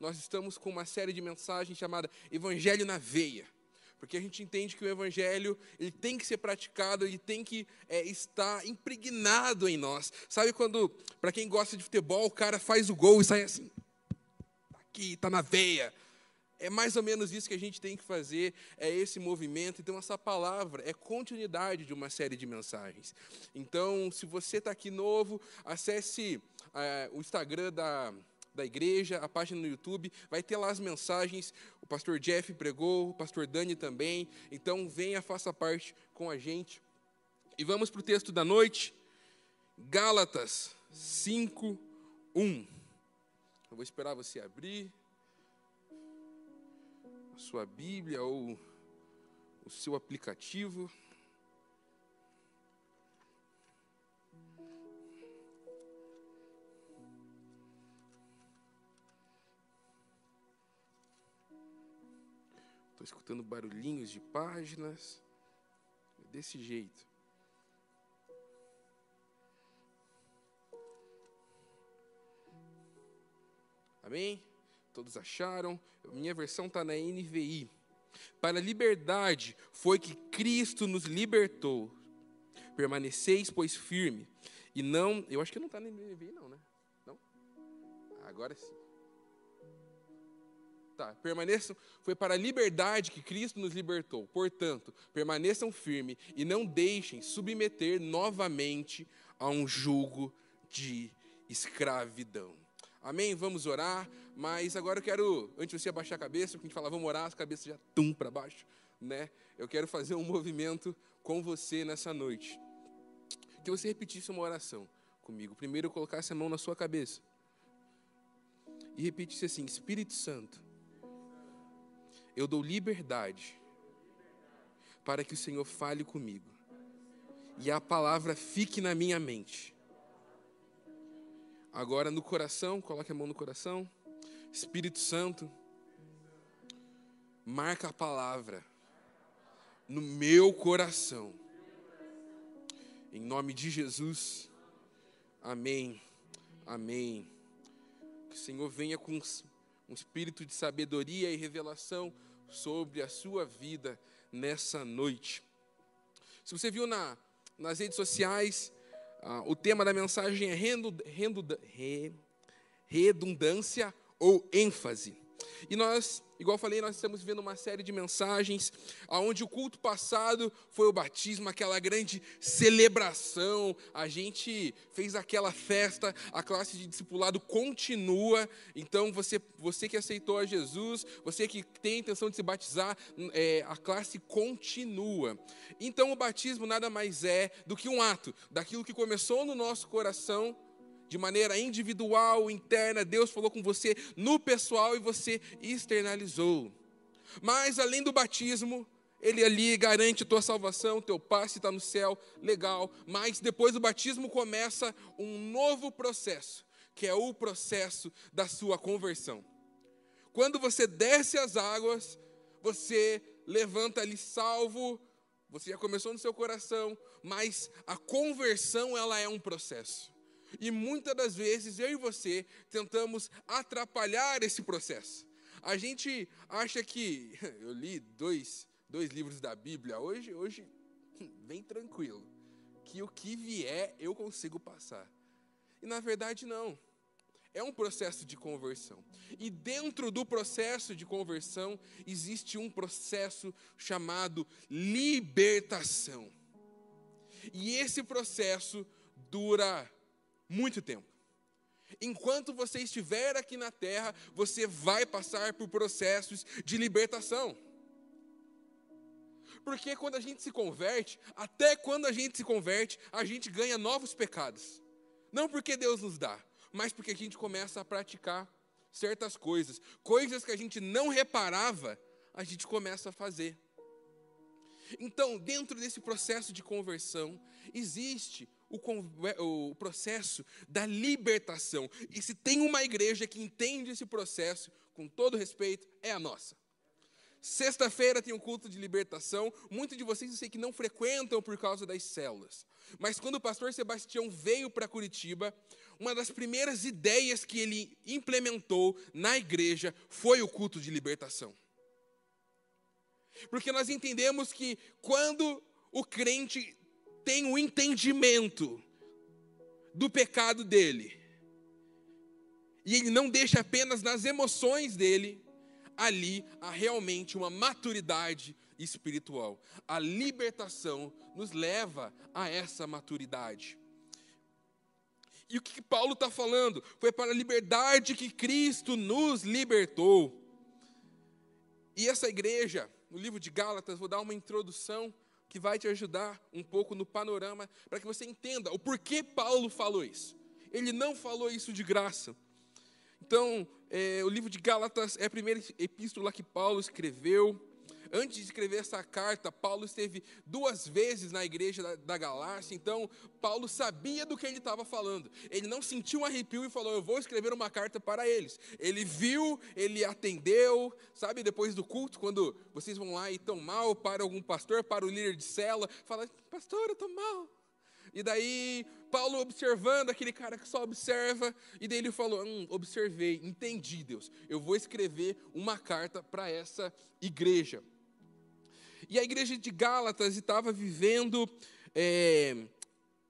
nós estamos com uma série de mensagens chamada Evangelho na Veia. Porque a gente entende que o Evangelho ele tem que ser praticado, ele tem que é, estar impregnado em nós. Sabe quando, para quem gosta de futebol, o cara faz o gol e sai assim, tá aqui, está na veia. É mais ou menos isso que a gente tem que fazer, é esse movimento. Então, essa palavra é continuidade de uma série de mensagens. Então, se você está aqui novo, acesse é, o Instagram da, da igreja, a página no YouTube, vai ter lá as mensagens. O pastor Jeff pregou, o pastor Dani também. Então, venha, faça parte com a gente. E vamos para o texto da noite, Gálatas 5, 1. Eu vou esperar você abrir sua Bíblia ou o seu aplicativo. Estou escutando barulhinhos de páginas. É desse jeito. Amém? Todos acharam? Minha versão está na NVI. Para a liberdade foi que Cristo nos libertou. Permaneceis, pois, firme. E não. Eu acho que não está na NVI, não, né? Não? Agora sim. Permaneçam. Foi para a liberdade que Cristo nos libertou. Portanto, permaneçam firmes e não deixem submeter novamente a um jugo de escravidão. Amém? Vamos orar. Mas agora eu quero, antes de você abaixar a cabeça, porque a gente fala, vamos orar, as cabeças já tum para baixo, né? Eu quero fazer um movimento com você nessa noite. Que você repetisse uma oração comigo. Primeiro eu colocasse a mão na sua cabeça. E repetisse assim: Espírito Santo, eu dou liberdade para que o Senhor fale comigo. E a palavra fique na minha mente. Agora no coração, coloque a mão no coração. Espírito Santo, marca a palavra no meu coração. Em nome de Jesus. Amém. Amém. Que o Senhor venha com um espírito de sabedoria e revelação sobre a sua vida nessa noite. Se você viu na, nas redes sociais, ah, o tema da mensagem é redundância ou ênfase. E nós, igual falei, nós estamos vendo uma série de mensagens onde o culto passado foi o batismo, aquela grande celebração. A gente fez aquela festa, a classe de discipulado continua. Então, você, você que aceitou a Jesus, você que tem a intenção de se batizar, é, a classe continua. Então, o batismo nada mais é do que um ato daquilo que começou no nosso coração de maneira individual, interna, Deus falou com você no pessoal e você externalizou. Mas além do batismo, ele ali garante tua salvação, teu passe está no céu, legal. Mas depois do batismo começa um novo processo, que é o processo da sua conversão. Quando você desce as águas, você levanta ali salvo, você já começou no seu coração, mas a conversão ela é um processo. E muitas das vezes eu e você tentamos atrapalhar esse processo. A gente acha que eu li dois, dois livros da Bíblia hoje, hoje bem tranquilo, que o que vier eu consigo passar. E na verdade não. É um processo de conversão. E dentro do processo de conversão existe um processo chamado libertação. E esse processo dura muito tempo. Enquanto você estiver aqui na terra, você vai passar por processos de libertação. Porque quando a gente se converte, até quando a gente se converte, a gente ganha novos pecados. Não porque Deus nos dá, mas porque a gente começa a praticar certas coisas. Coisas que a gente não reparava, a gente começa a fazer. Então, dentro desse processo de conversão, existe o, o processo da libertação. E se tem uma igreja que entende esse processo, com todo respeito, é a nossa. Sexta-feira tem um culto de libertação. Muitos de vocês eu sei que não frequentam por causa das células. Mas quando o pastor Sebastião veio para Curitiba, uma das primeiras ideias que ele implementou na igreja foi o culto de libertação. Porque nós entendemos que quando o crente tem o entendimento do pecado dele, e ele não deixa apenas nas emoções dele, ali há realmente uma maturidade espiritual. A libertação nos leva a essa maturidade. E o que Paulo está falando? Foi para a liberdade que Cristo nos libertou. E essa igreja, no livro de Gálatas, vou dar uma introdução que vai te ajudar um pouco no panorama, para que você entenda o porquê Paulo falou isso. Ele não falou isso de graça. Então, é, o livro de Gálatas é a primeira epístola que Paulo escreveu. Antes de escrever essa carta, Paulo esteve duas vezes na igreja da, da Galácia, então Paulo sabia do que ele estava falando. Ele não sentiu um arrepio e falou: Eu vou escrever uma carta para eles. Ele viu, ele atendeu, sabe, depois do culto, quando vocês vão lá e estão mal para algum pastor, para o líder de cela, fala: Pastor, eu estou mal. E daí, Paulo observando aquele cara que só observa, e daí ele falou: hum, observei, entendi, Deus, eu vou escrever uma carta para essa igreja. E a igreja de Gálatas estava vivendo é,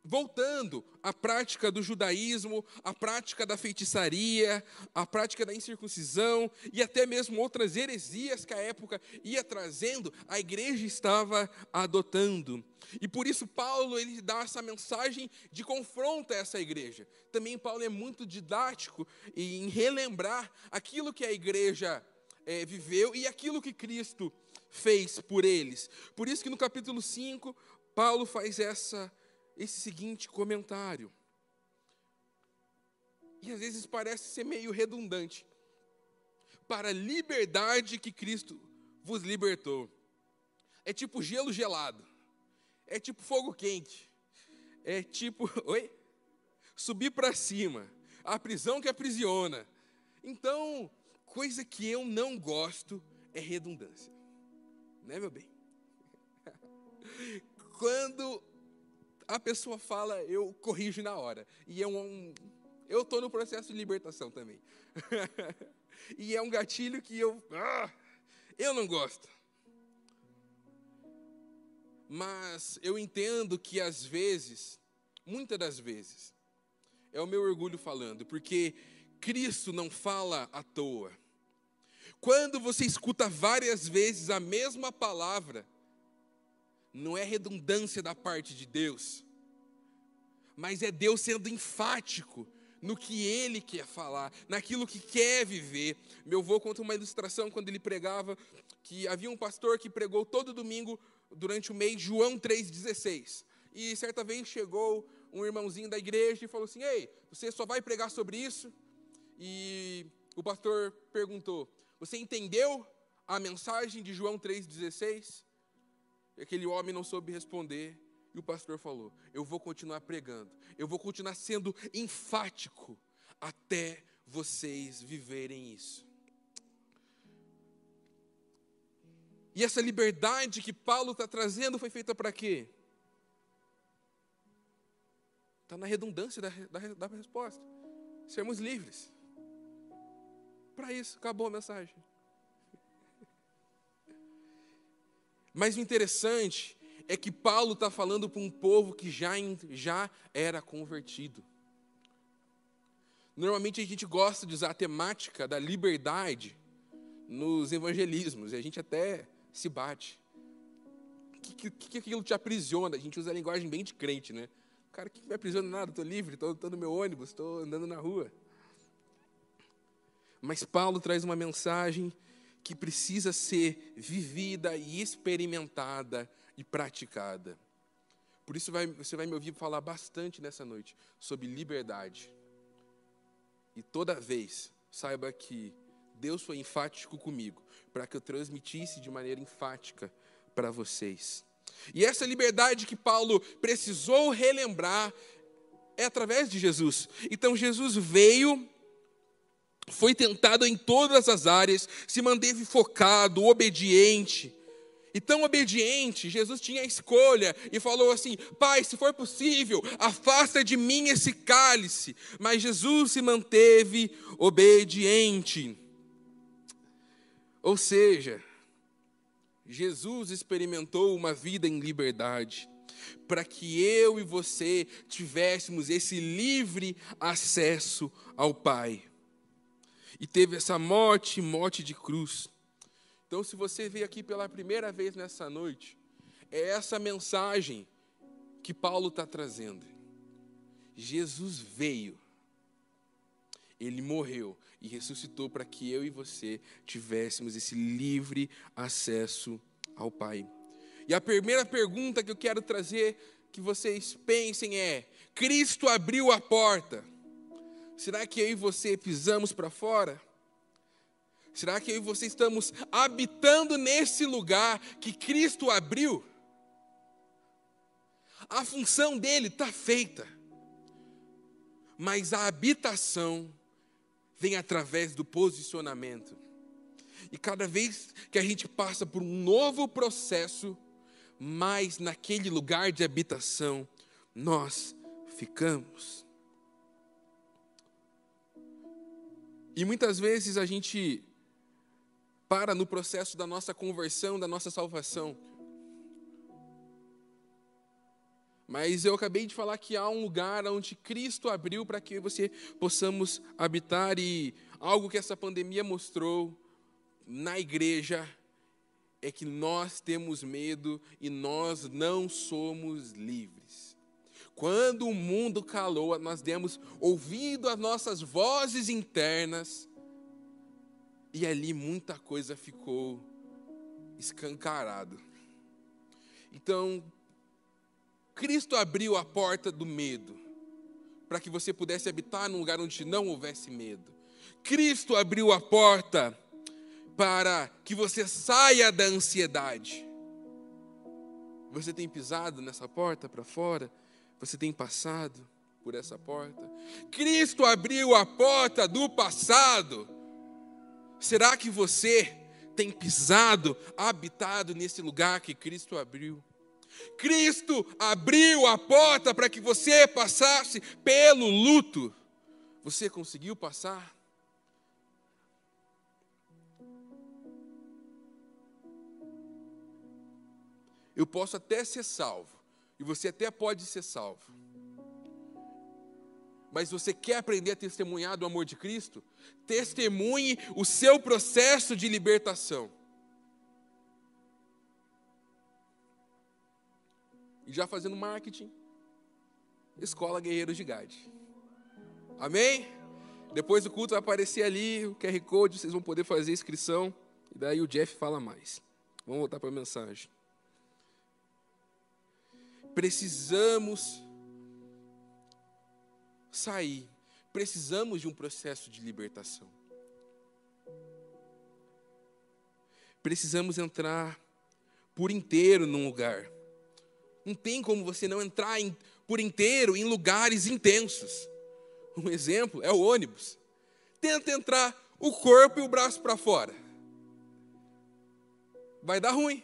voltando à prática do judaísmo, à prática da feitiçaria, à prática da incircuncisão e até mesmo outras heresias que a época ia trazendo, a igreja estava adotando. E por isso Paulo ele dá essa mensagem de confronto a essa igreja. Também Paulo é muito didático em relembrar aquilo que a igreja é, viveu e aquilo que Cristo fez por eles. Por isso que no capítulo 5, Paulo faz essa esse seguinte comentário. E às vezes parece ser meio redundante. Para a liberdade que Cristo vos libertou. É tipo gelo gelado. É tipo fogo quente. É tipo, oi? Subir para cima. A prisão que aprisiona. Então, coisa que eu não gosto é redundância. Né, meu bem? Quando a pessoa fala, eu corrijo na hora. E é um. Eu estou no processo de libertação também. e é um gatilho que eu. Ah, eu não gosto. Mas eu entendo que às vezes, muitas das vezes, é o meu orgulho falando, porque Cristo não fala à toa. Quando você escuta várias vezes a mesma palavra, não é redundância da parte de Deus, mas é Deus sendo enfático no que ele quer falar, naquilo que quer viver. Meu avô conta uma ilustração quando ele pregava que havia um pastor que pregou todo domingo durante o mês João 3,16. E certa vez chegou um irmãozinho da igreja e falou assim: Ei, você só vai pregar sobre isso? E o pastor perguntou: Você entendeu a mensagem de João 3,16? E aquele homem não soube responder. E o pastor falou: Eu vou continuar pregando, eu vou continuar sendo enfático até vocês viverem isso. E essa liberdade que Paulo está trazendo foi feita para quê? Está na redundância da, da, da resposta. Sermos livres. Para isso, acabou a mensagem. Mas o interessante é que Paulo está falando para um povo que já, já era convertido. Normalmente a gente gosta de usar a temática da liberdade nos evangelismos, e a gente até se bate. O que, que, que aquilo te aprisiona? A gente usa a linguagem bem de crente, né? Cara, o que me aprisiona nada? Estou livre, estou no meu ônibus, estou andando na rua. Mas Paulo traz uma mensagem que precisa ser vivida e experimentada e praticada. Por isso vai, você vai me ouvir falar bastante nessa noite sobre liberdade. E toda vez, saiba que Deus foi enfático comigo, para que eu transmitisse de maneira enfática para vocês. E essa liberdade que Paulo precisou relembrar é através de Jesus. Então Jesus veio foi tentado em todas as áreas, se manteve focado, obediente. E tão obediente, Jesus tinha a escolha e falou assim: Pai, se for possível, afasta de mim esse cálice. Mas Jesus se manteve obediente. Ou seja, Jesus experimentou uma vida em liberdade, para que eu e você tivéssemos esse livre acesso ao Pai. E teve essa morte, morte de cruz. Então, se você veio aqui pela primeira vez nessa noite, é essa mensagem que Paulo está trazendo. Jesus veio, ele morreu e ressuscitou para que eu e você tivéssemos esse livre acesso ao Pai. E a primeira pergunta que eu quero trazer que vocês pensem é: Cristo abriu a porta. Será que eu e você pisamos para fora? Será que eu e você estamos habitando nesse lugar que Cristo abriu? A função dele está feita, mas a habitação vem através do posicionamento. E cada vez que a gente passa por um novo processo, mais naquele lugar de habitação nós ficamos. E muitas vezes a gente para no processo da nossa conversão, da nossa salvação. Mas eu acabei de falar que há um lugar onde Cristo abriu para que você possamos habitar e algo que essa pandemia mostrou na igreja é que nós temos medo e nós não somos livres. Quando o mundo calou, nós demos ouvido às nossas vozes internas e ali muita coisa ficou escancarado. Então, Cristo abriu a porta do medo, para que você pudesse habitar num lugar onde não houvesse medo. Cristo abriu a porta para que você saia da ansiedade. Você tem pisado nessa porta para fora? Você tem passado por essa porta? Cristo abriu a porta do passado Será que você tem pisado, habitado nesse lugar que Cristo abriu? Cristo abriu a porta para que você passasse pelo luto. Você conseguiu passar? Eu posso até ser salvo, e você até pode ser salvo mas você quer aprender a testemunhar do amor de Cristo? Testemunhe o seu processo de libertação. E já fazendo marketing, Escola Guerreiros de Gade. Amém? Depois do culto vai aparecer ali o QR Code, vocês vão poder fazer a inscrição. E daí o Jeff fala mais. Vamos voltar para a mensagem. Precisamos sair. Precisamos de um processo de libertação. Precisamos entrar por inteiro num lugar. Não tem como você não entrar em, por inteiro em lugares intensos. Um exemplo é o ônibus. Tenta entrar o corpo e o braço para fora. Vai dar ruim.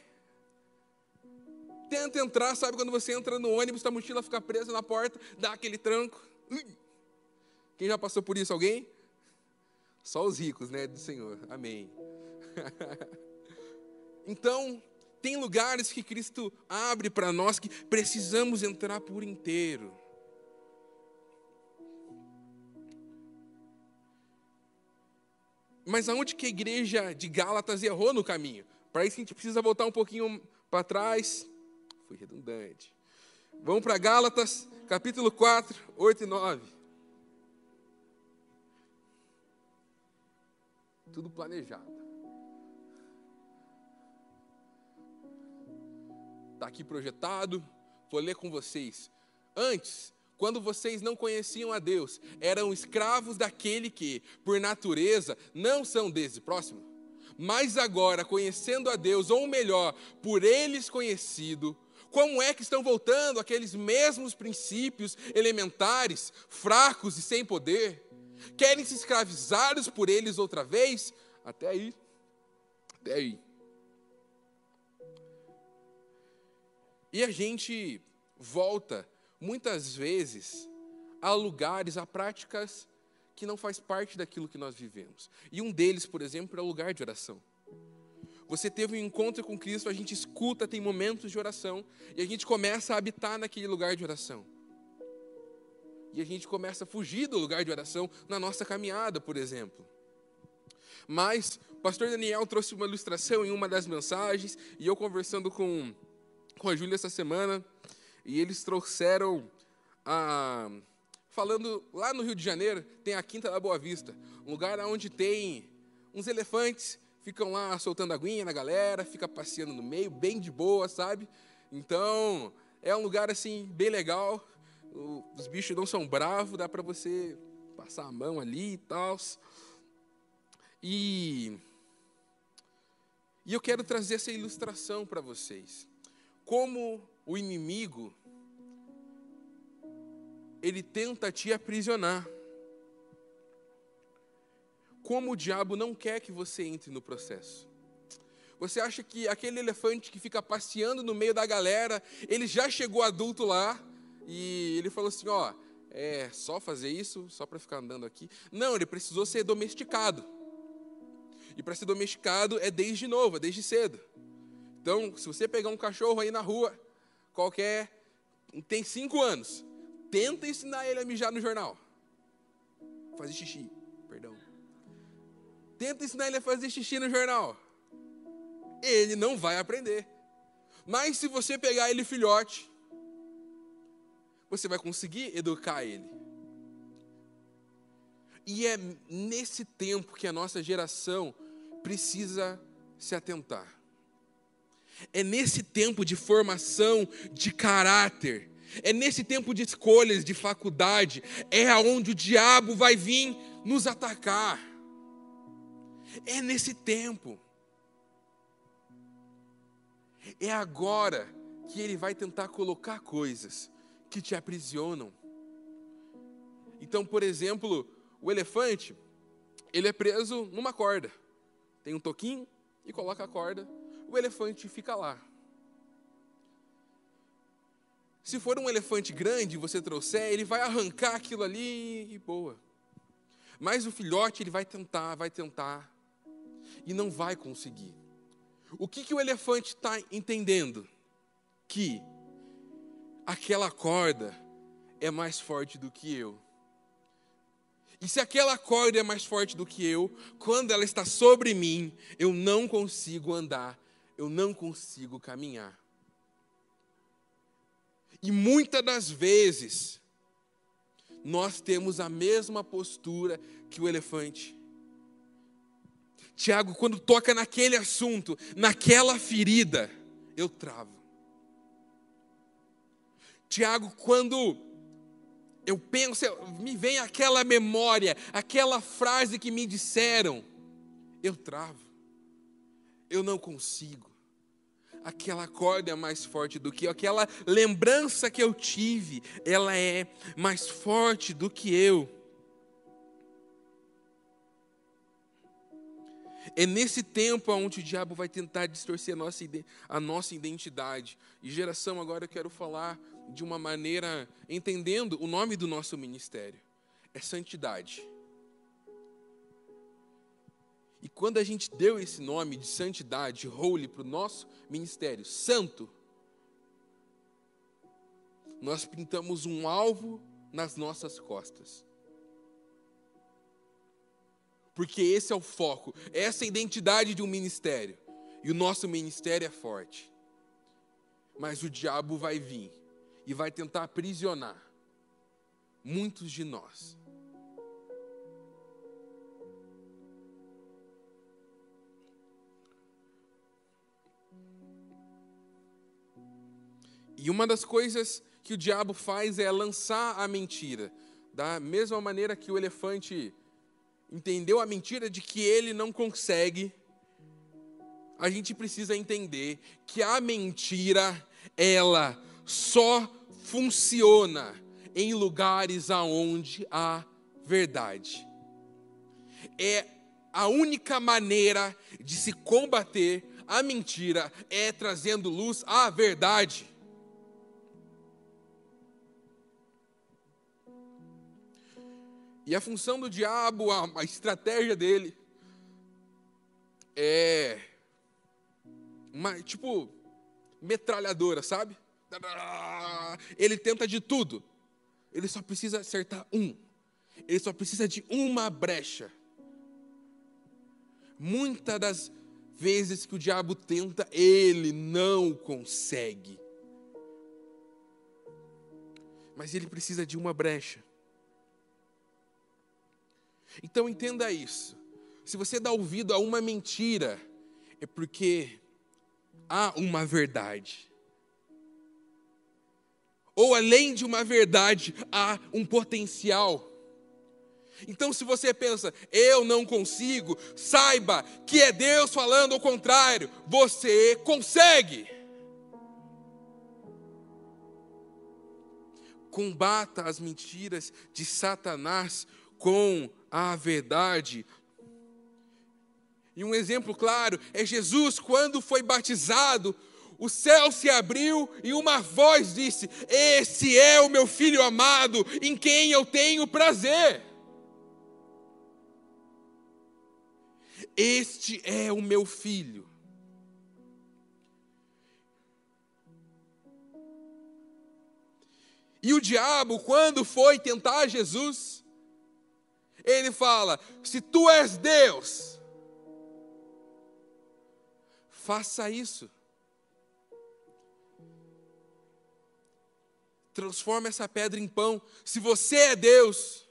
Tenta entrar, sabe quando você entra no ônibus, a mochila fica presa na porta, dá aquele tranco. Quem já passou por isso? Alguém? Só os ricos, né, do Senhor. Amém. então, tem lugares que Cristo abre para nós que precisamos entrar por inteiro. Mas aonde que a igreja de Gálatas errou no caminho? Para isso a gente precisa voltar um pouquinho para trás. Fui redundante. Vamos para Gálatas, capítulo 4, 8 e 9. tudo planejado. Está aqui projetado, vou ler com vocês. Antes, quando vocês não conheciam a Deus, eram escravos daquele que, por natureza, não são desse. Próximo. Mas agora, conhecendo a Deus, ou melhor, por eles conhecido, como é que estão voltando aqueles mesmos princípios elementares, fracos e sem poder? Querem se escravizados por eles outra vez? Até aí. Até aí. E a gente volta, muitas vezes, a lugares, a práticas que não faz parte daquilo que nós vivemos. E um deles, por exemplo, é o lugar de oração. Você teve um encontro com Cristo, a gente escuta, tem momentos de oração, e a gente começa a habitar naquele lugar de oração. E a gente começa a fugir do lugar de oração na nossa caminhada, por exemplo. Mas o pastor Daniel trouxe uma ilustração em uma das mensagens, e eu conversando com, com a Júlia essa semana, e eles trouxeram a. Falando lá no Rio de Janeiro, tem a Quinta da Boa Vista, um lugar onde tem uns elefantes, ficam lá soltando aguinha na galera, fica passeando no meio, bem de boa, sabe? Então, é um lugar assim, bem legal. Os bichos não são bravos, dá para você passar a mão ali e tal. E, e eu quero trazer essa ilustração para vocês. Como o inimigo ele tenta te aprisionar. Como o diabo não quer que você entre no processo. Você acha que aquele elefante que fica passeando no meio da galera, ele já chegou adulto lá e ele falou assim: ó, é só fazer isso, só para ficar andando aqui? Não, ele precisou ser domesticado. E para ser domesticado é desde novo, é desde cedo. Então, se você pegar um cachorro aí na rua, qualquer, tem cinco anos, tenta ensinar ele a mijar no jornal. Fazer xixi. Tenta ensinar ele a fazer xixi no jornal. Ele não vai aprender. Mas se você pegar ele filhote, você vai conseguir educar ele. E é nesse tempo que a nossa geração precisa se atentar. É nesse tempo de formação de caráter, é nesse tempo de escolhas, de faculdade, é aonde o diabo vai vir nos atacar. É nesse tempo. É agora que ele vai tentar colocar coisas que te aprisionam. Então, por exemplo, o elefante, ele é preso numa corda. Tem um toquinho e coloca a corda o elefante fica lá. Se for um elefante grande você trouxer, ele vai arrancar aquilo ali e boa. Mas o filhote, ele vai tentar, vai tentar, e não vai conseguir. O que, que o elefante está entendendo? Que aquela corda é mais forte do que eu. E se aquela corda é mais forte do que eu, quando ela está sobre mim, eu não consigo andar eu não consigo caminhar. E muitas das vezes, nós temos a mesma postura que o elefante. Tiago, quando toca naquele assunto, naquela ferida, eu travo. Tiago, quando eu penso, me vem aquela memória, aquela frase que me disseram, eu travo eu não consigo. Aquela corda é mais forte do que eu, aquela lembrança que eu tive, ela é mais forte do que eu. É nesse tempo onde o diabo vai tentar distorcer a nossa, a nossa identidade. E geração, agora eu quero falar de uma maneira, entendendo o nome do nosso ministério: é santidade. E quando a gente deu esse nome de santidade, holy, para o nosso ministério, santo, nós pintamos um alvo nas nossas costas. Porque esse é o foco, essa é a identidade de um ministério. E o nosso ministério é forte. Mas o diabo vai vir e vai tentar aprisionar muitos de nós. E uma das coisas que o diabo faz é lançar a mentira. Da mesma maneira que o elefante entendeu a mentira de que ele não consegue, a gente precisa entender que a mentira, ela só funciona em lugares aonde há verdade. é a única maneira de se combater a mentira é trazendo luz à verdade. E a função do diabo, a, a estratégia dele, é uma, tipo, metralhadora, sabe? Ele tenta de tudo. Ele só precisa acertar um. Ele só precisa de uma brecha. Muitas das vezes que o diabo tenta, ele não consegue. Mas ele precisa de uma brecha. Então entenda isso. Se você dá ouvido a uma mentira, é porque há uma verdade. Ou além de uma verdade, há um potencial. Então, se você pensa, eu não consigo, saiba que é Deus falando ao contrário, você consegue. Combata as mentiras de Satanás com a verdade. E um exemplo claro é Jesus, quando foi batizado, o céu se abriu e uma voz disse: Esse é o meu filho amado, em quem eu tenho prazer. Este é o meu filho. E o diabo, quando foi tentar Jesus, ele fala: Se tu és Deus, faça isso. Transforma essa pedra em pão. Se você é Deus,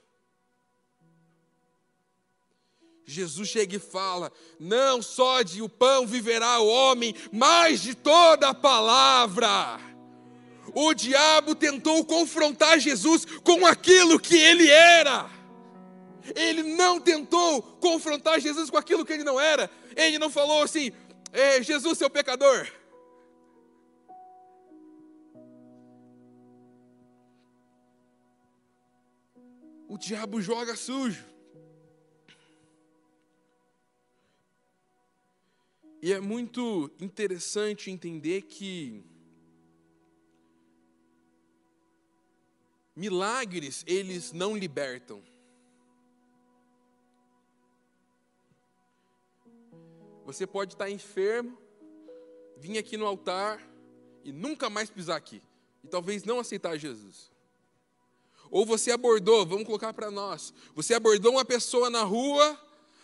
Jesus chega e fala: Não só de o pão viverá o homem, mas de toda a palavra. O diabo tentou confrontar Jesus com aquilo que ele era. Ele não tentou confrontar Jesus com aquilo que ele não era. Ele não falou assim: Jesus, seu pecador. O diabo joga sujo. E é muito interessante entender que milagres eles não libertam. Você pode estar enfermo, vir aqui no altar e nunca mais pisar aqui. E talvez não aceitar Jesus. Ou você abordou, vamos colocar para nós, você abordou uma pessoa na rua,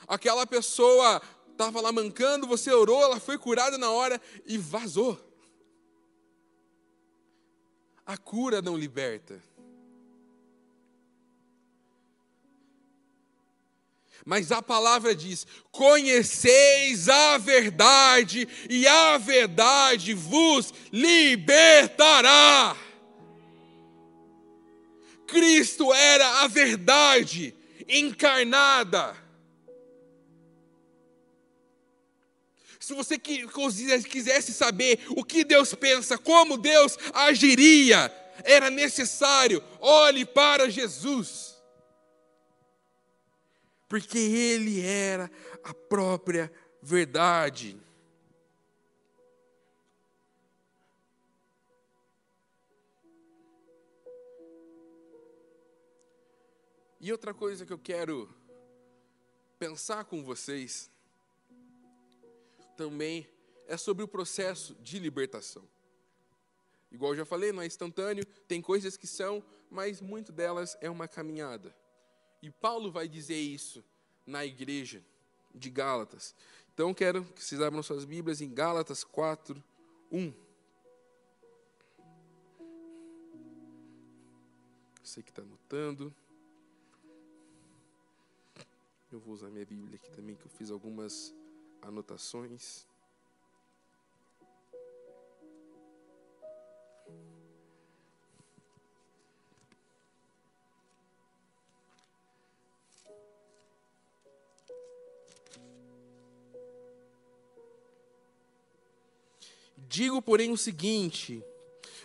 aquela pessoa estava lá mancando, você orou, ela foi curada na hora e vazou. A cura não liberta. Mas a palavra diz: conheceis a verdade, e a verdade vos libertará. Cristo era a verdade encarnada. Se você quisesse saber o que Deus pensa, como Deus agiria, era necessário, olhe para Jesus. Porque Ele era a própria verdade. E outra coisa que eu quero pensar com vocês também é sobre o processo de libertação. Igual eu já falei, não é instantâneo, tem coisas que são, mas muito delas é uma caminhada. E Paulo vai dizer isso na igreja de Gálatas. Então quero que vocês abram suas Bíblias em Gálatas 4, 1. Você que está anotando. Eu vou usar minha Bíblia aqui também, que eu fiz algumas anotações. Digo, porém, o seguinte: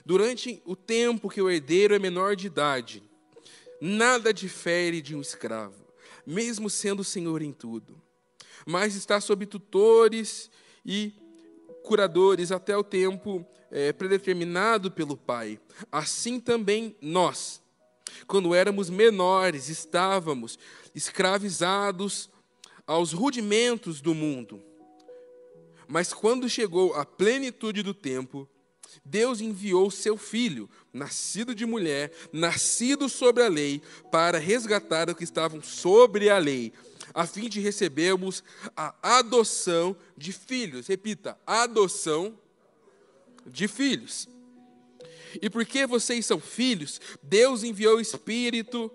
durante o tempo que o herdeiro é menor de idade, nada difere de um escravo mesmo sendo Senhor em tudo. Mas está sob tutores e curadores até o tempo é, predeterminado pelo Pai. Assim também nós, quando éramos menores, estávamos escravizados aos rudimentos do mundo. Mas quando chegou a plenitude do tempo, Deus enviou seu filho, nascido de mulher, nascido sobre a lei, para resgatar os que estavam sobre a lei, a fim de recebermos a adoção de filhos. Repita, adoção de filhos. E porque vocês são filhos, Deus enviou o Espírito,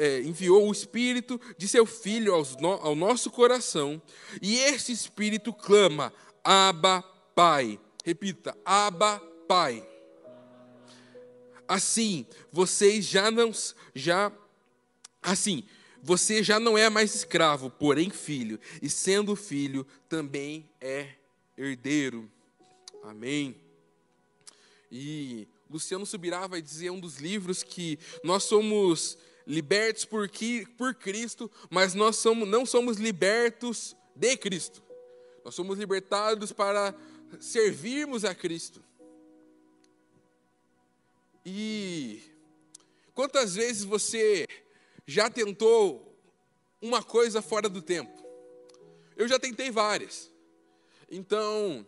é, enviou o Espírito de seu Filho ao nosso coração, e esse Espírito clama, Abba, Pai. Repita, Abba, Pai. Assim, vocês já não já assim, você já não é mais escravo, porém filho, e sendo filho, também é herdeiro. Amém. E Luciano Subirá vai dizer um dos livros que nós somos libertos por, por Cristo, mas nós somos, não somos libertos de Cristo. Nós somos libertados para servirmos a Cristo. E quantas vezes você já tentou uma coisa fora do tempo? Eu já tentei várias. Então,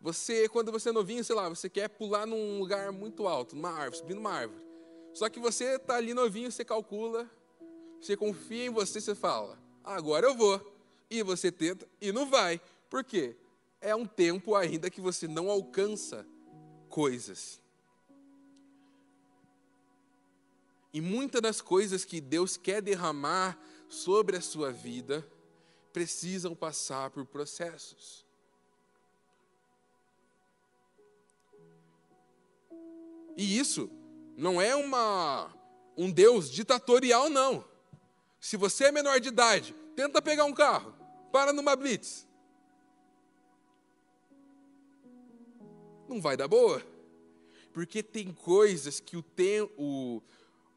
você, quando você é novinho, sei lá, você quer pular num lugar muito alto, numa árvore, subir numa árvore. Só que você está ali novinho, você calcula, você confia em você, você fala, agora eu vou. E você tenta e não vai. Por quê? É um tempo ainda que você não alcança coisas. E muitas das coisas que Deus quer derramar sobre a sua vida precisam passar por processos. E isso não é uma um Deus ditatorial não. Se você é menor de idade, tenta pegar um carro, para numa blitz. Não vai dar boa. Porque tem coisas que o, tempo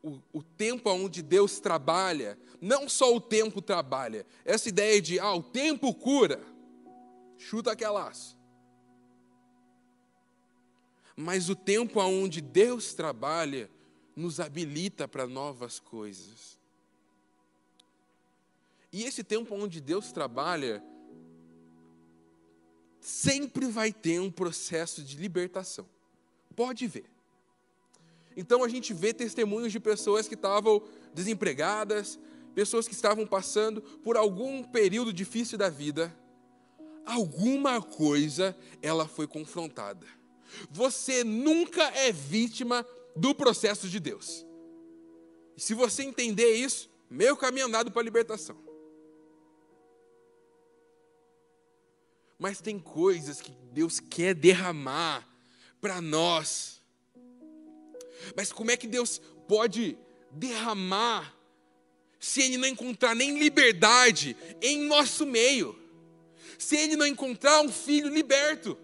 o, o tempo onde Deus trabalha, não só o tempo trabalha, essa ideia de, ah, o tempo cura, chuta aquelas. Mas o tempo onde Deus trabalha nos habilita para novas coisas. E esse tempo onde Deus trabalha, sempre vai ter um processo de libertação. Pode ver. Então a gente vê testemunhos de pessoas que estavam desempregadas, pessoas que estavam passando por algum período difícil da vida. Alguma coisa ela foi confrontada. Você nunca é vítima do processo de Deus. E se você entender isso, meio caminho andado para a libertação. Mas tem coisas que Deus quer derramar para nós mas como é que Deus pode derramar se Ele não encontrar nem liberdade em nosso meio? Se Ele não encontrar um filho liberto?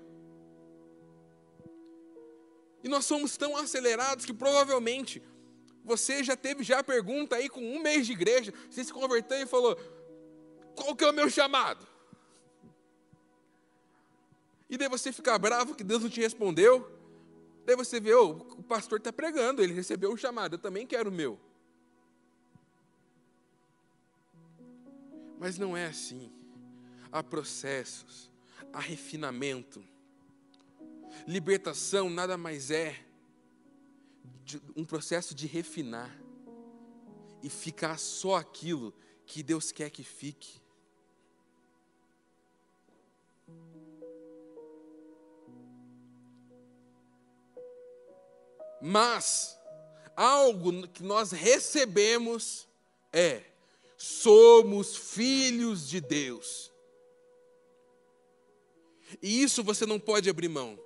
E nós somos tão acelerados que provavelmente você já teve já a pergunta aí com um mês de igreja, você se converteu e falou: qual que é o meu chamado? E daí você fica bravo que Deus não te respondeu. Daí você vê, oh, o pastor está pregando, ele recebeu um chamado, eu também quero o meu. Mas não é assim. Há processos, há refinamento. Libertação nada mais é um processo de refinar e ficar só aquilo que Deus quer que fique. Mas algo que nós recebemos é: somos filhos de Deus. E isso você não pode abrir mão.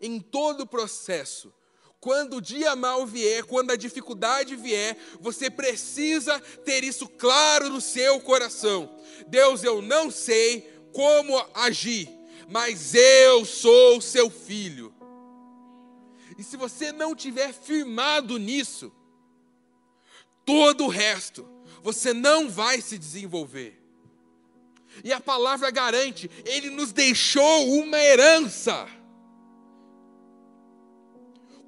Em todo o processo, quando o dia mal vier, quando a dificuldade vier, você precisa ter isso claro no seu coração. Deus, eu não sei como agir, mas eu sou seu filho. E se você não tiver firmado nisso, todo o resto você não vai se desenvolver. E a palavra garante, ele nos deixou uma herança.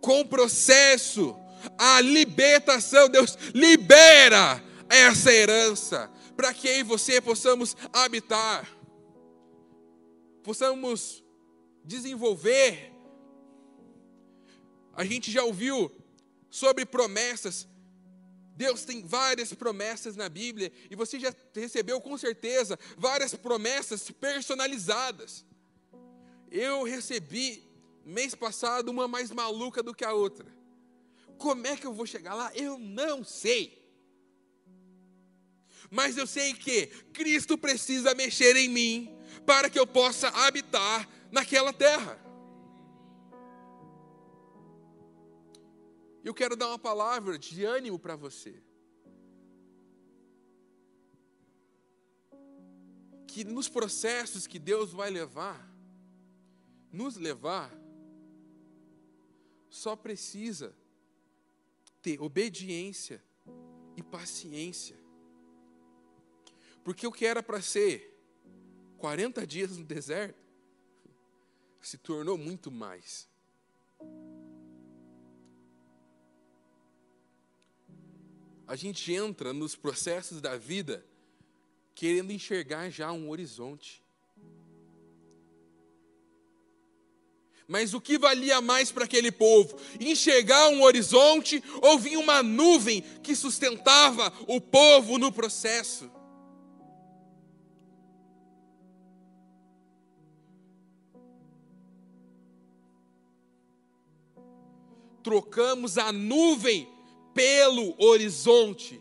Com o processo, a libertação, Deus libera essa herança para que eu e você possamos habitar, possamos desenvolver. A gente já ouviu sobre promessas. Deus tem várias promessas na Bíblia e você já recebeu com certeza várias promessas personalizadas. Eu recebi mês passado uma mais maluca do que a outra. Como é que eu vou chegar lá? Eu não sei. Mas eu sei que Cristo precisa mexer em mim para que eu possa habitar naquela terra. Eu quero dar uma palavra de ânimo para você. Que nos processos que Deus vai levar, nos levar, só precisa ter obediência e paciência. Porque o que era para ser 40 dias no deserto, se tornou muito mais. A gente entra nos processos da vida querendo enxergar já um horizonte. Mas o que valia mais para aquele povo? Enxergar um horizonte ou vir uma nuvem que sustentava o povo no processo? Trocamos a nuvem pelo horizonte.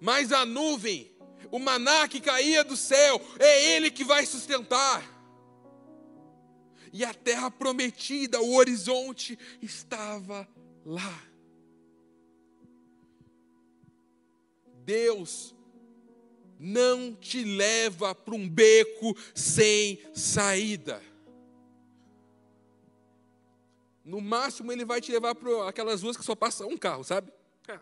Mas a nuvem, o maná que caía do céu, é Ele que vai sustentar e a terra prometida, o horizonte estava lá. Deus não te leva para um beco sem saída. No máximo, ele vai te levar para aquelas ruas que só passa um carro, sabe? É.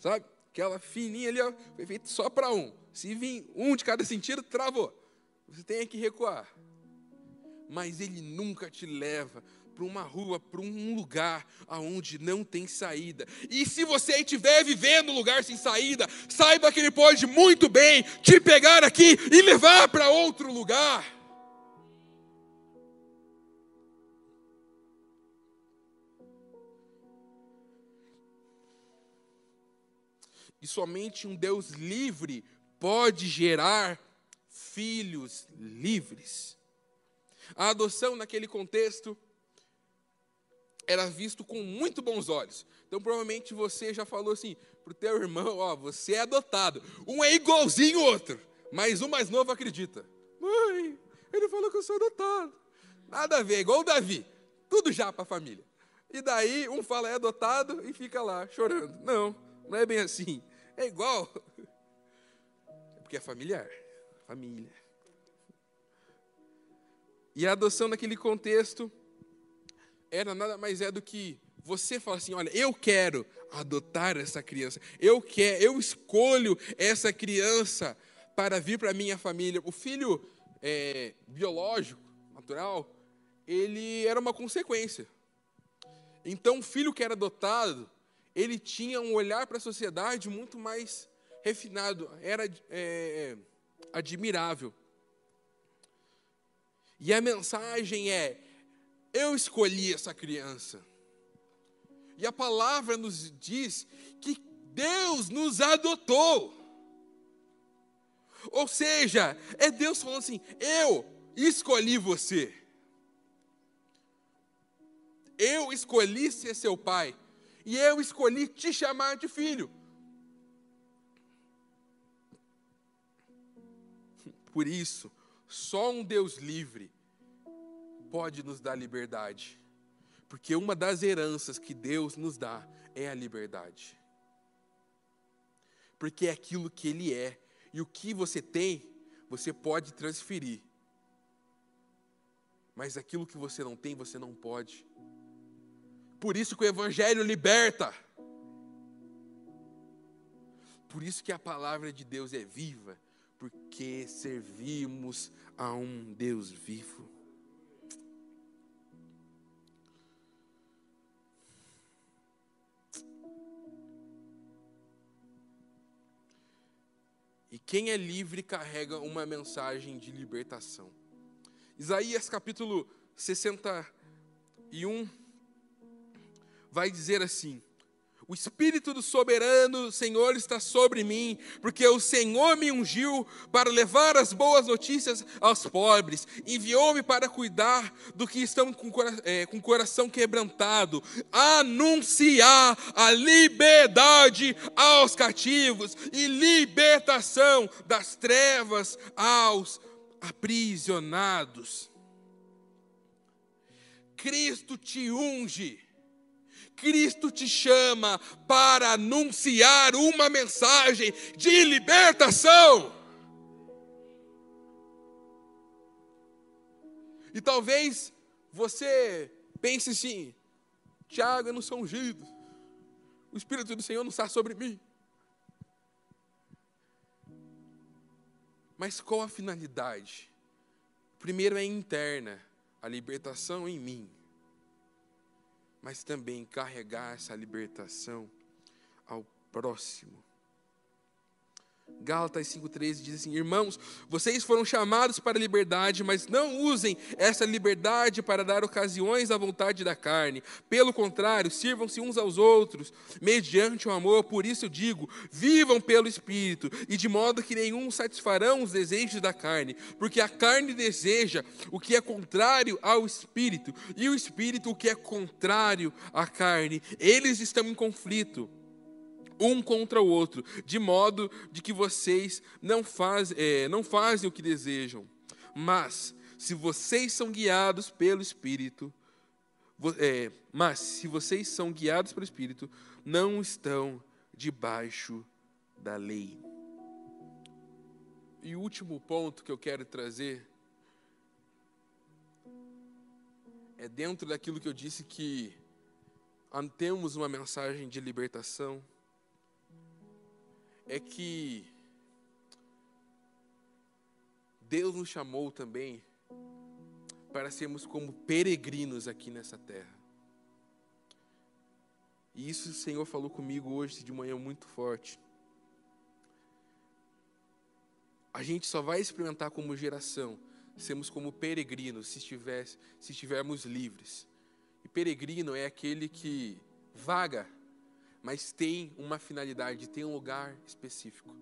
Sabe? Aquela fininha ali, ó, foi feita só para um. Se vir um de cada sentido, travou. Você tem que recuar mas ele nunca te leva para uma rua, para um lugar aonde não tem saída. E se você estiver vivendo um lugar sem saída, saiba que ele pode muito bem te pegar aqui e levar para outro lugar. E somente um Deus livre pode gerar filhos livres. A adoção naquele contexto era visto com muito bons olhos. Então provavelmente você já falou assim para o teu irmão, ó, você é adotado. Um é igualzinho o outro, mas o mais novo acredita. Mãe, ele falou que eu sou adotado. Nada a ver, igual o Davi. Tudo já para a família. E daí um fala é adotado e fica lá chorando. Não, não é bem assim. É igual. É porque é familiar. Família. E a adoção naquele contexto era nada mais é do que você falar assim: olha, eu quero adotar essa criança, eu quero, eu escolho essa criança para vir para minha família. O filho é, biológico, natural, ele era uma consequência. Então, o filho que era adotado, ele tinha um olhar para a sociedade muito mais refinado, era é, admirável. E a mensagem é: eu escolhi essa criança. E a palavra nos diz que Deus nos adotou. Ou seja, é Deus falando assim: eu escolhi você. Eu escolhi ser seu pai. E eu escolhi te chamar de filho. Por isso, só um Deus livre pode nos dar liberdade. Porque uma das heranças que Deus nos dá é a liberdade. Porque é aquilo que Ele é. E o que você tem, você pode transferir. Mas aquilo que você não tem, você não pode. Por isso que o Evangelho liberta. Por isso que a palavra de Deus é viva, porque servimos a um Deus vivo. E quem é livre carrega uma mensagem de libertação. Isaías capítulo 61 vai dizer assim: O Espírito do soberano Senhor está sobre mim, porque o Senhor me ungiu para levar as boas notícias aos pobres, enviou-me para cuidar do que estão com, é, com o coração quebrantado, anunciar a liberdade aos cativos e libertação das trevas aos aprisionados. Cristo te unge, Cristo te chama para anunciar uma mensagem de libertação. E talvez você pense assim: Tiago, eu não sou ungido, o Espírito do Senhor não está sobre mim. Mas qual a finalidade? Primeiro é interna, a libertação em mim, mas também carregar essa libertação ao próximo. Gálatas 5,13 diz assim: Irmãos, vocês foram chamados para a liberdade, mas não usem essa liberdade para dar ocasiões à vontade da carne. Pelo contrário, sirvam-se uns aos outros, mediante o amor. Por isso eu digo: vivam pelo Espírito, e de modo que nenhum satisfarão os desejos da carne, porque a carne deseja o que é contrário ao Espírito, e o Espírito o que é contrário à carne. Eles estão em conflito um contra o outro, de modo de que vocês não, faz, é, não fazem o que desejam. Mas, se vocês são guiados pelo Espírito, é, mas se vocês são guiados pelo Espírito, não estão debaixo da lei. E o último ponto que eu quero trazer é dentro daquilo que eu disse que temos uma mensagem de libertação é que Deus nos chamou também para sermos como peregrinos aqui nessa terra. E isso o Senhor falou comigo hoje de manhã muito forte. A gente só vai experimentar como geração sermos como peregrinos se, estiver, se estivermos livres. E peregrino é aquele que vaga mas tem uma finalidade, tem um lugar específico.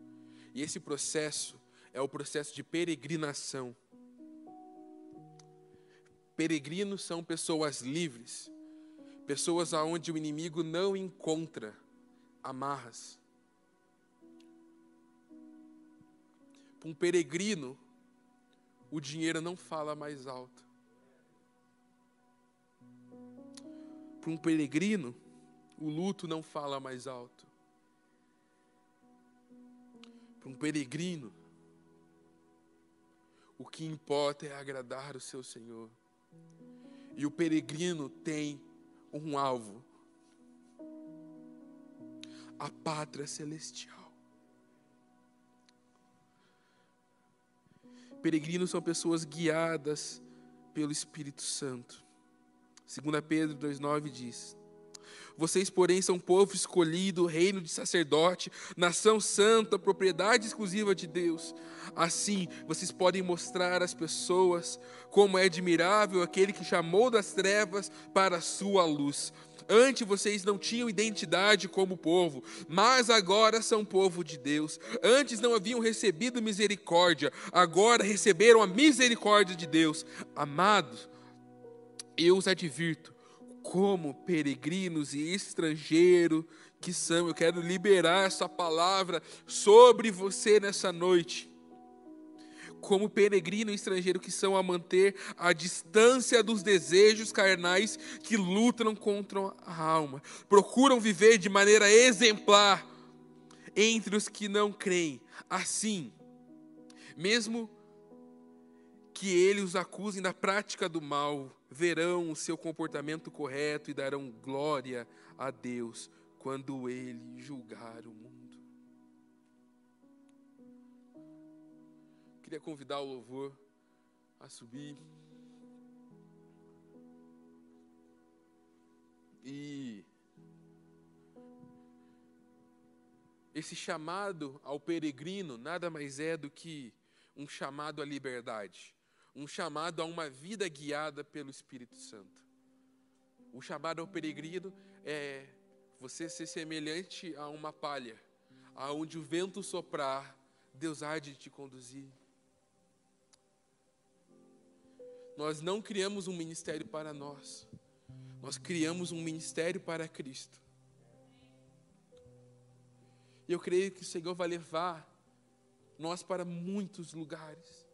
E esse processo é o processo de peregrinação. Peregrinos são pessoas livres, pessoas aonde o inimigo não encontra amarras. Para um peregrino, o dinheiro não fala mais alto. Para um peregrino, o luto não fala mais alto. Para um peregrino, o que importa é agradar o seu Senhor. E o peregrino tem um alvo: a pátria celestial. Peregrinos são pessoas guiadas pelo Espírito Santo. 2 Pedro 2,9 diz: vocês, porém, são povo escolhido, reino de sacerdote, nação santa, propriedade exclusiva de Deus. Assim, vocês podem mostrar às pessoas como é admirável aquele que chamou das trevas para a sua luz. Antes vocês não tinham identidade como povo, mas agora são povo de Deus. Antes não haviam recebido misericórdia, agora receberam a misericórdia de Deus. Amados, eu os advirto como peregrinos e estrangeiros que são. Eu quero liberar essa palavra sobre você nessa noite. Como peregrino e estrangeiro que são a manter a distância dos desejos carnais que lutam contra a alma. Procuram viver de maneira exemplar entre os que não creem. Assim, mesmo que eles os acusem da prática do mal, verão o seu comportamento correto e darão glória a Deus quando ele julgar o mundo. Queria convidar o louvor a subir. E esse chamado ao peregrino nada mais é do que um chamado à liberdade um chamado a uma vida guiada pelo Espírito Santo. O chamado ao peregrino é você ser semelhante a uma palha, aonde o vento soprar, Deus há de te conduzir. Nós não criamos um ministério para nós, nós criamos um ministério para Cristo. E eu creio que o Senhor vai levar nós para muitos lugares.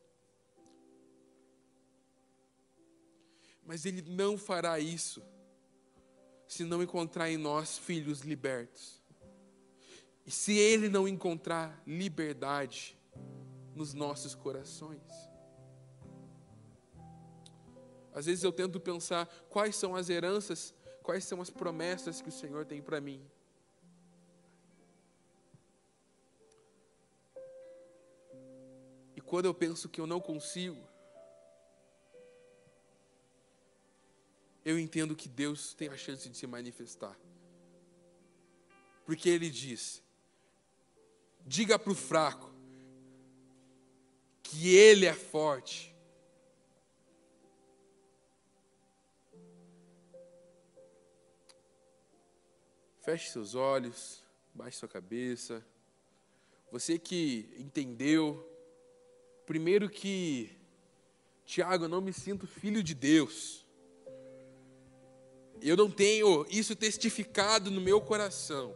Mas Ele não fará isso se não encontrar em nós filhos libertos. E se Ele não encontrar liberdade nos nossos corações. Às vezes eu tento pensar quais são as heranças, quais são as promessas que o Senhor tem para mim. E quando eu penso que eu não consigo, eu entendo que Deus tem a chance de se manifestar. Porque Ele diz: diga para o fraco que Ele é forte Feche seus olhos, baixe sua cabeça. Você que entendeu, primeiro que, Tiago, eu não me sinto filho de Deus. Eu não tenho isso testificado no meu coração.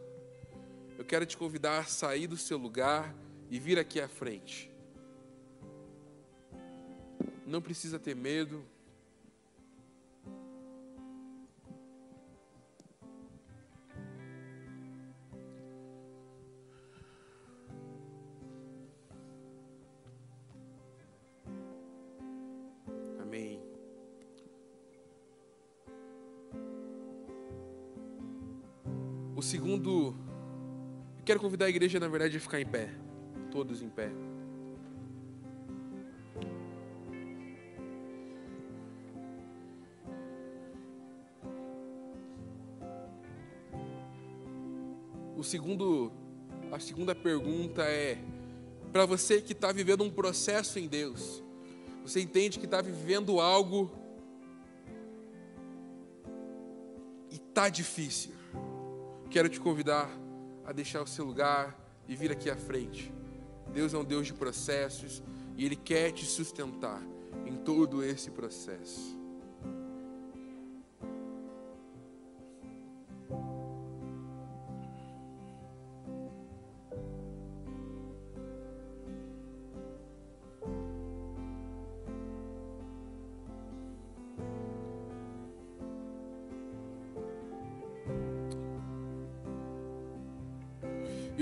Eu quero te convidar a sair do seu lugar e vir aqui à frente. Não precisa ter medo. Segundo. Eu quero convidar a igreja, na verdade, a ficar em pé. Todos em pé. O segundo, a segunda pergunta é para você que está vivendo um processo em Deus. Você entende que está vivendo algo e está difícil quero te convidar a deixar o seu lugar e vir aqui à frente. Deus é um Deus de processos e Ele quer te sustentar em todo esse processo.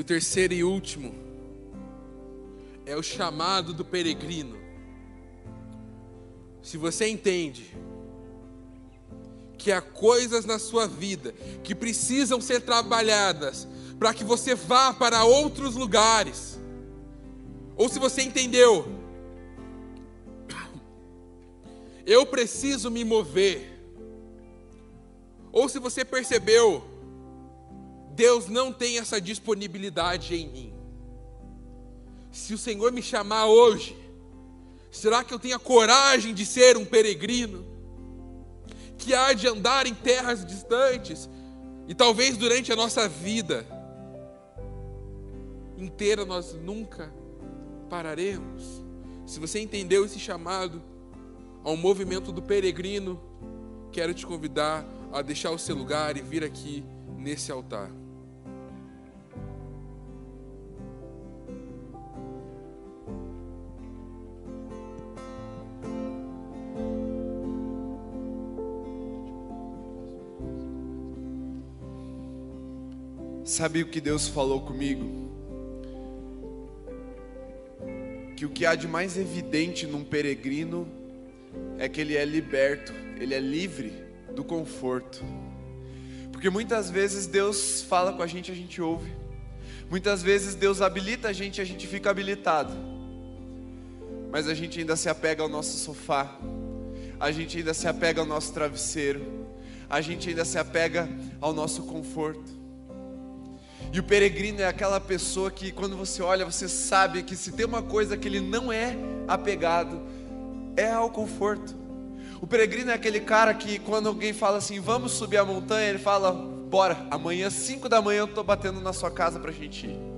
O terceiro e último é o chamado do peregrino. Se você entende que há coisas na sua vida que precisam ser trabalhadas para que você vá para outros lugares, ou se você entendeu, eu preciso me mover, ou se você percebeu, Deus não tem essa disponibilidade em mim. Se o Senhor me chamar hoje, será que eu tenho a coragem de ser um peregrino? Que há de andar em terras distantes e talvez durante a nossa vida inteira nós nunca pararemos. Se você entendeu esse chamado ao movimento do peregrino, quero te convidar a deixar o seu lugar e vir aqui nesse altar. Sabe o que Deus falou comigo? Que o que há de mais evidente num peregrino é que ele é liberto, ele é livre do conforto. Porque muitas vezes Deus fala com a gente, a gente ouve. Muitas vezes Deus habilita a gente, a gente fica habilitado. mas a gente ainda se apega ao nosso sofá, a gente ainda se apega ao nosso travesseiro, a gente ainda se apega ao nosso conforto. E o peregrino é aquela pessoa que, quando você olha, você sabe que se tem uma coisa que ele não é apegado, é ao conforto. O peregrino é aquele cara que, quando alguém fala assim, vamos subir a montanha, ele fala, bora, amanhã, 5 da manhã, eu estou batendo na sua casa para a gente ir.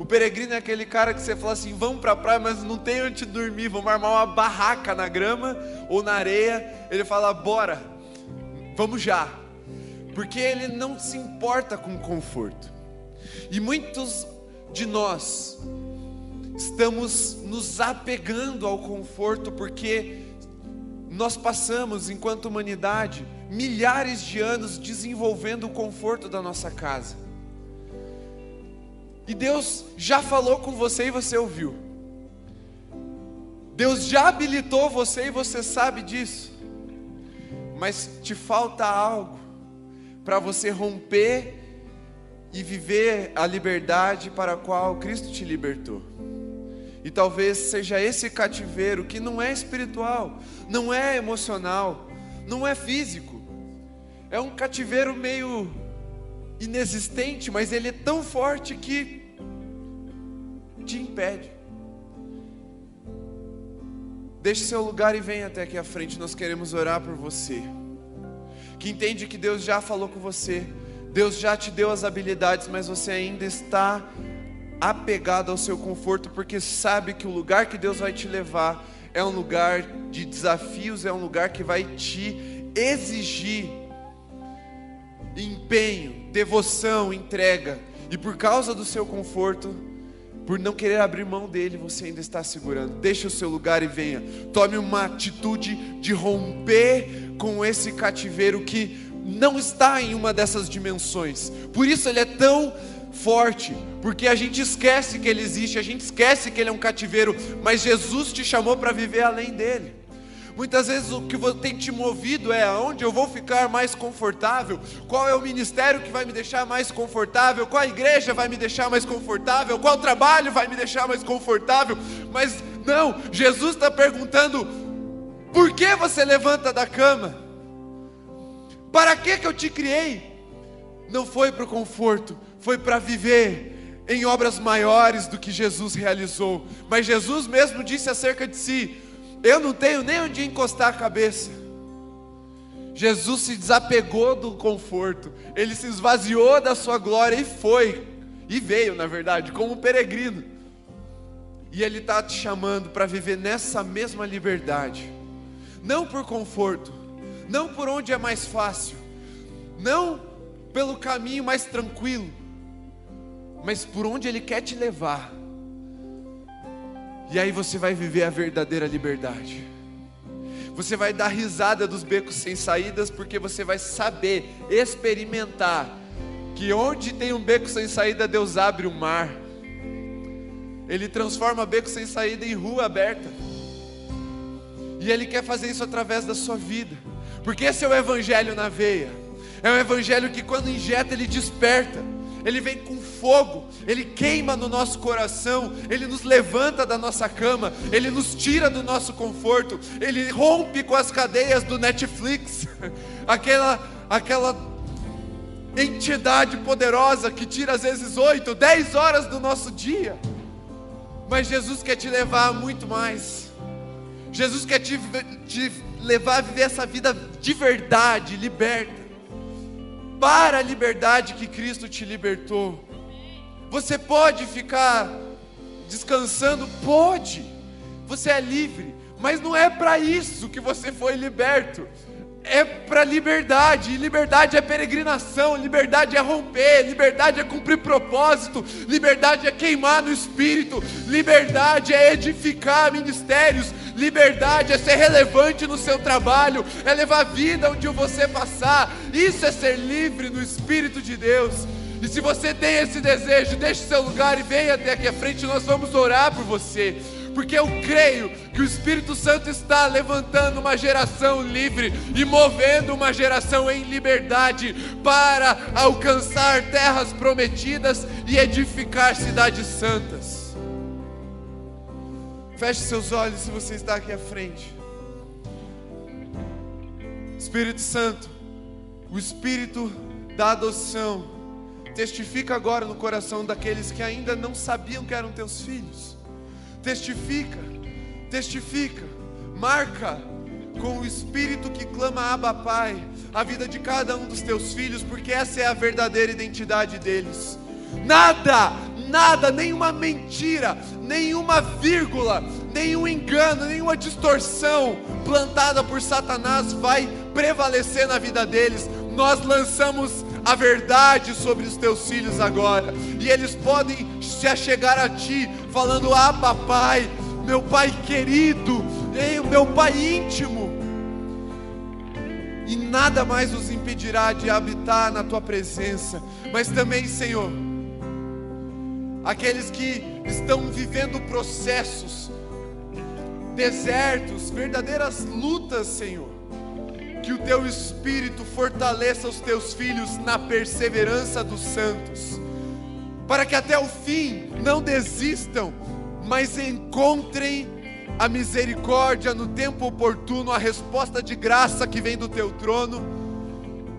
O peregrino é aquele cara que você fala assim: vamos para a praia, mas não tem onde dormir, vamos armar uma barraca na grama ou na areia. Ele fala: bora, vamos já, porque ele não se importa com conforto. E muitos de nós estamos nos apegando ao conforto porque nós passamos, enquanto humanidade, milhares de anos desenvolvendo o conforto da nossa casa. E Deus já falou com você e você ouviu. Deus já habilitou você e você sabe disso. Mas te falta algo para você romper e viver a liberdade para a qual Cristo te libertou. E talvez seja esse cativeiro que não é espiritual, não é emocional, não é físico. É um cativeiro meio inexistente, mas ele é tão forte que te impede. Deixe seu lugar e venha até aqui à frente, nós queremos orar por você. Que entende que Deus já falou com você, Deus já te deu as habilidades, mas você ainda está apegado ao seu conforto, porque sabe que o lugar que Deus vai te levar é um lugar de desafios, é um lugar que vai te exigir empenho, devoção, entrega, e por causa do seu conforto, por não querer abrir mão dele, você ainda está segurando. Deixe o seu lugar e venha. Tome uma atitude de romper com esse cativeiro que não está em uma dessas dimensões. Por isso ele é tão forte, porque a gente esquece que ele existe, a gente esquece que ele é um cativeiro, mas Jesus te chamou para viver além dele. Muitas vezes o que tem te movido é aonde eu vou ficar mais confortável, qual é o ministério que vai me deixar mais confortável, qual igreja vai me deixar mais confortável, qual trabalho vai me deixar mais confortável. Mas não, Jesus está perguntando: por que você levanta da cama? Para que, que eu te criei? Não foi para o conforto, foi para viver em obras maiores do que Jesus realizou. Mas Jesus mesmo disse acerca de si: eu não tenho nem onde encostar a cabeça. Jesus se desapegou do conforto, ele se esvaziou da sua glória e foi, e veio, na verdade, como peregrino. E ele está te chamando para viver nessa mesma liberdade, não por conforto, não por onde é mais fácil, não pelo caminho mais tranquilo, mas por onde ele quer te levar e aí você vai viver a verdadeira liberdade. Você vai dar risada dos becos sem saídas, porque você vai saber, experimentar, que onde tem um beco sem saída, Deus abre um mar. Ele transforma beco sem saída em rua aberta. E Ele quer fazer isso através da sua vida, porque esse é o Evangelho na veia. É um Evangelho que, quando injeta, ele desperta ele vem com fogo, Ele queima no nosso coração, Ele nos levanta da nossa cama, Ele nos tira do nosso conforto, Ele rompe com as cadeias do Netflix, aquela, aquela entidade poderosa que tira às vezes oito, dez horas do nosso dia. Mas Jesus quer te levar a muito mais. Jesus quer te, te levar a viver essa vida de verdade, liberta para a liberdade que Cristo te libertou. Você pode ficar descansando? Pode. Você é livre, mas não é para isso que você foi liberto. É para liberdade, e liberdade é peregrinação, liberdade é romper, liberdade é cumprir propósito, liberdade é queimar no espírito, liberdade é edificar ministérios, Liberdade é ser relevante no seu trabalho, é levar vida onde você passar. Isso é ser livre no Espírito de Deus. E se você tem esse desejo, deixe seu lugar e venha até aqui à frente, nós vamos orar por você. Porque eu creio que o Espírito Santo está levantando uma geração livre e movendo uma geração em liberdade para alcançar terras prometidas e edificar cidades santas. Feche seus olhos se você está aqui à frente. Espírito Santo, o Espírito da adoção, testifica agora no coração daqueles que ainda não sabiam que eram teus filhos. Testifica, testifica, marca com o Espírito que clama Abba Pai a vida de cada um dos teus filhos, porque essa é a verdadeira identidade deles. Nada, nada, nenhuma mentira, nenhuma vírgula, nenhum engano, nenhuma distorção plantada por Satanás vai prevalecer na vida deles. Nós lançamos a verdade sobre os teus filhos agora, e eles podem se achegar a ti, falando: Ah, papai, meu pai querido, meu pai íntimo, e nada mais os impedirá de habitar na tua presença, mas também, Senhor, aqueles que estão vivendo processos, desertos, verdadeiras lutas, Senhor. Que o teu espírito fortaleça os teus filhos na perseverança dos santos, para que até o fim não desistam, mas encontrem a misericórdia no tempo oportuno, a resposta de graça que vem do teu trono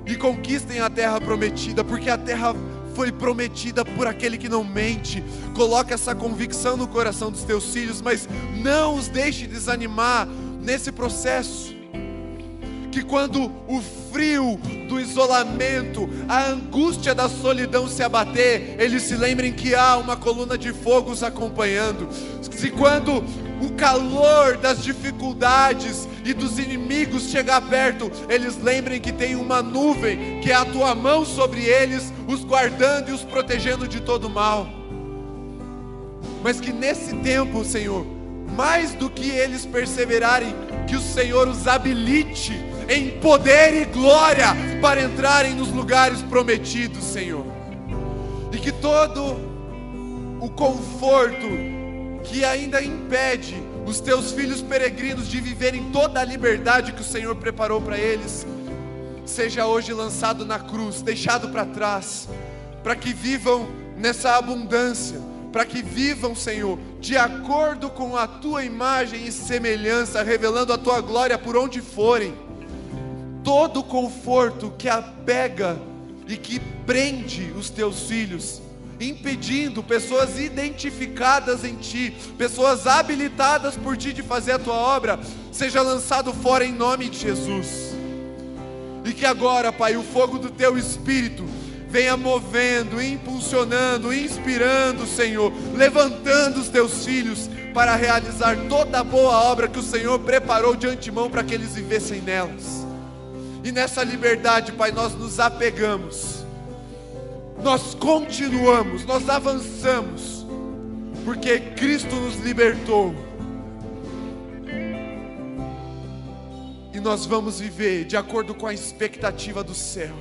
e conquistem a terra prometida, porque a terra foi prometida por aquele que não mente. Coloca essa convicção no coração dos teus filhos, mas não os deixe desanimar nesse processo. Que quando o frio do isolamento, a angústia da solidão se abater, eles se lembrem que há uma coluna de fogo os acompanhando. Se quando o calor das dificuldades e dos inimigos chegar perto, eles lembrem que tem uma nuvem, que é a tua mão sobre eles, os guardando e os protegendo de todo mal. Mas que nesse tempo, Senhor, mais do que eles perseverarem, que o Senhor os habilite em poder e glória para entrarem nos lugares prometidos, Senhor. E que todo o conforto que ainda impede os teus filhos peregrinos de viverem toda a liberdade que o Senhor preparou para eles, seja hoje lançado na cruz, deixado para trás, para que vivam nessa abundância, para que vivam, Senhor, de acordo com a tua imagem e semelhança, revelando a tua glória por onde forem. Todo conforto que apega e que prende os teus filhos, impedindo pessoas identificadas em Ti, pessoas habilitadas por Ti de fazer a Tua obra, seja lançado fora em nome de Jesus. E que agora, Pai, o fogo do Teu Espírito venha movendo, impulsionando, inspirando, Senhor, levantando os Teus filhos para realizar toda a boa obra que o Senhor preparou de antemão para que eles vivessem nelas. E nessa liberdade, Pai, nós nos apegamos nós continuamos, nós avançamos, porque Cristo nos libertou. E nós vamos viver de acordo com a expectativa do céu.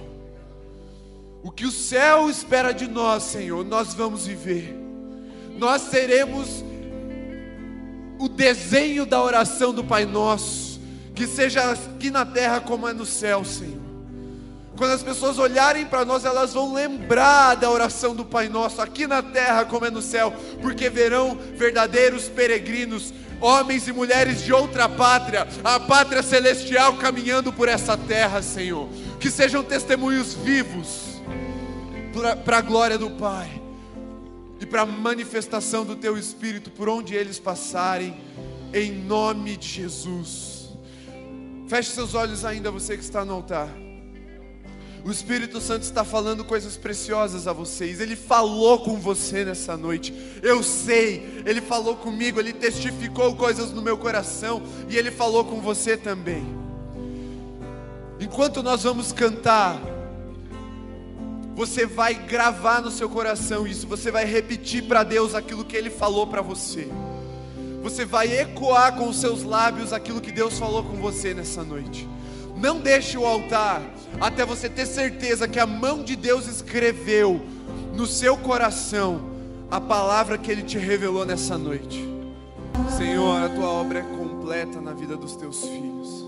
O que o céu espera de nós, Senhor, nós vamos viver. Nós seremos o desenho da oração do Pai Nosso, que seja aqui na terra como é no céu, Senhor. Quando as pessoas olharem para nós, elas vão lembrar da oração do Pai Nosso, aqui na terra como é no céu, porque verão verdadeiros peregrinos, homens e mulheres de outra pátria, a pátria celestial caminhando por essa terra, Senhor. Que sejam testemunhos vivos para a glória do Pai e para a manifestação do Teu Espírito por onde eles passarem, em nome de Jesus. Feche seus olhos ainda, você que está no altar. O Espírito Santo está falando coisas preciosas a vocês. Ele falou com você nessa noite. Eu sei, ele falou comigo, ele testificou coisas no meu coração e ele falou com você também. Enquanto nós vamos cantar, você vai gravar no seu coração isso, você vai repetir para Deus aquilo que ele falou para você. Você vai ecoar com os seus lábios aquilo que Deus falou com você nessa noite. Não deixe o altar até você ter certeza que a mão de Deus escreveu no seu coração a palavra que Ele te revelou nessa noite. Senhor, a tua obra é completa na vida dos teus filhos.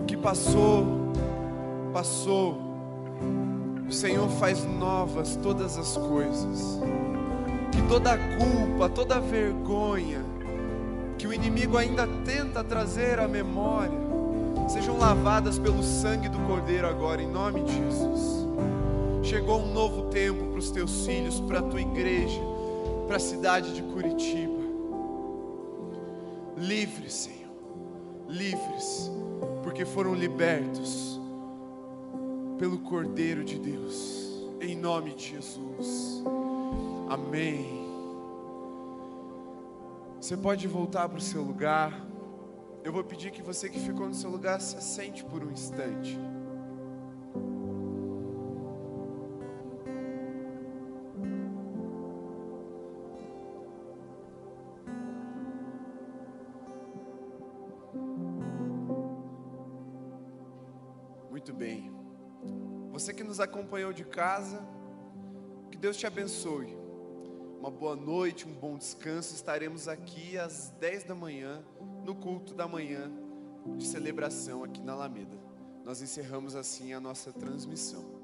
O que passou, passou. O Senhor faz novas todas as coisas. Que toda culpa, toda vergonha que o inimigo ainda tenta trazer à memória, sejam lavadas pelo sangue do Cordeiro agora, em nome de Jesus. Chegou um novo tempo para os teus filhos, para a tua igreja, para a cidade de Curitiba. Livres, Senhor, livres, porque foram libertos pelo Cordeiro de Deus, em nome de Jesus. Amém. Você pode voltar para o seu lugar. Eu vou pedir que você que ficou no seu lugar se assente por um instante. Muito bem. Você que nos acompanhou de casa, que Deus te abençoe. Uma boa noite, um bom descanso. Estaremos aqui às 10 da manhã, no culto da manhã de celebração aqui na Alameda. Nós encerramos assim a nossa transmissão.